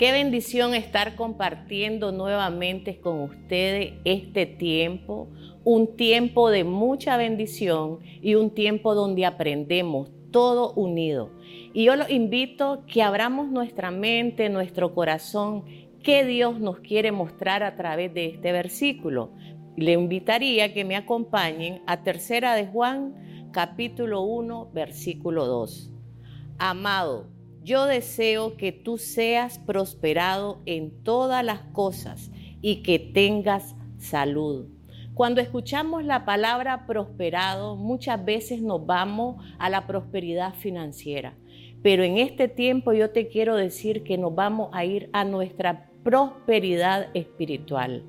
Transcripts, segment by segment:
Qué bendición estar compartiendo nuevamente con ustedes este tiempo, un tiempo de mucha bendición y un tiempo donde aprendemos todo unido. Y yo los invito que abramos nuestra mente, nuestro corazón, qué Dios nos quiere mostrar a través de este versículo. Le invitaría que me acompañen a Tercera de Juan, capítulo 1, versículo 2. Amado, yo deseo que tú seas prosperado en todas las cosas y que tengas salud. Cuando escuchamos la palabra prosperado, muchas veces nos vamos a la prosperidad financiera. Pero en este tiempo yo te quiero decir que nos vamos a ir a nuestra prosperidad espiritual.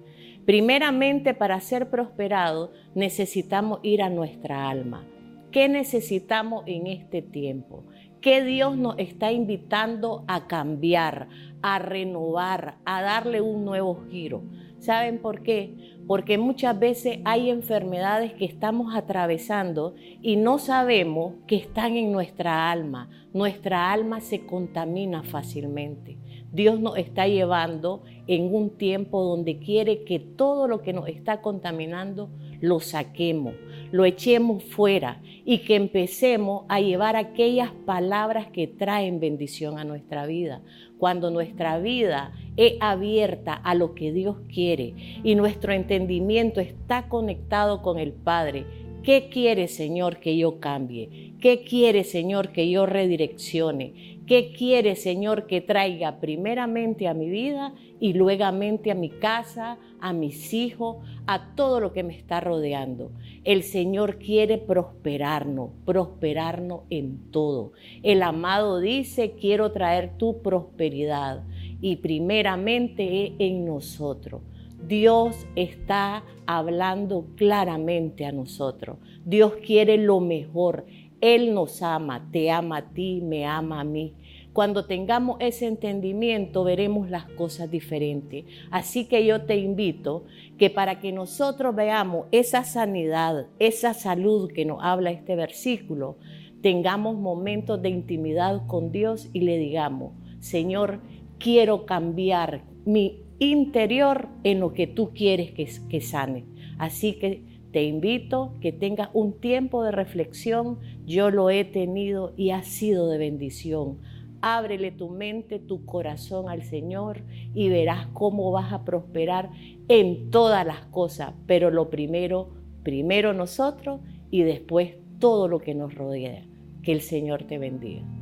Primeramente, para ser prosperado, necesitamos ir a nuestra alma. ¿Qué necesitamos en este tiempo? ¿Qué Dios nos está invitando a cambiar, a renovar, a darle un nuevo giro? ¿Saben por qué? Porque muchas veces hay enfermedades que estamos atravesando y no sabemos que están en nuestra alma. Nuestra alma se contamina fácilmente. Dios nos está llevando en un tiempo donde quiere que todo lo que nos está contaminando lo saquemos, lo echemos fuera y que empecemos a llevar aquellas palabras que traen bendición a nuestra vida. Cuando nuestra vida es abierta a lo que Dios quiere y nuestro entendimiento está conectado con el Padre, ¿Qué quiere, Señor, que yo cambie? ¿Qué quiere, Señor, que yo redireccione? ¿Qué quiere, Señor, que traiga primeramente a mi vida y luego a mi casa, a mis hijos, a todo lo que me está rodeando? El Señor quiere prosperarnos, prosperarnos en todo. El amado dice, quiero traer tu prosperidad y primeramente en nosotros. Dios está hablando claramente a nosotros. Dios quiere lo mejor. Él nos ama, te ama a ti, me ama a mí. Cuando tengamos ese entendimiento veremos las cosas diferentes. Así que yo te invito que para que nosotros veamos esa sanidad, esa salud que nos habla este versículo, tengamos momentos de intimidad con Dios y le digamos, Señor, quiero cambiar mi interior en lo que tú quieres que, sane. Así que te invito que tengas un tiempo de reflexión. Yo lo he tenido y ha sido de bendición. Ábrele tu mente, tu corazón al Señor y verás cómo vas a prosperar en todas las cosas. Pero lo primero, primero nosotros y después todo lo que nos rodea. Que el Señor te bendiga.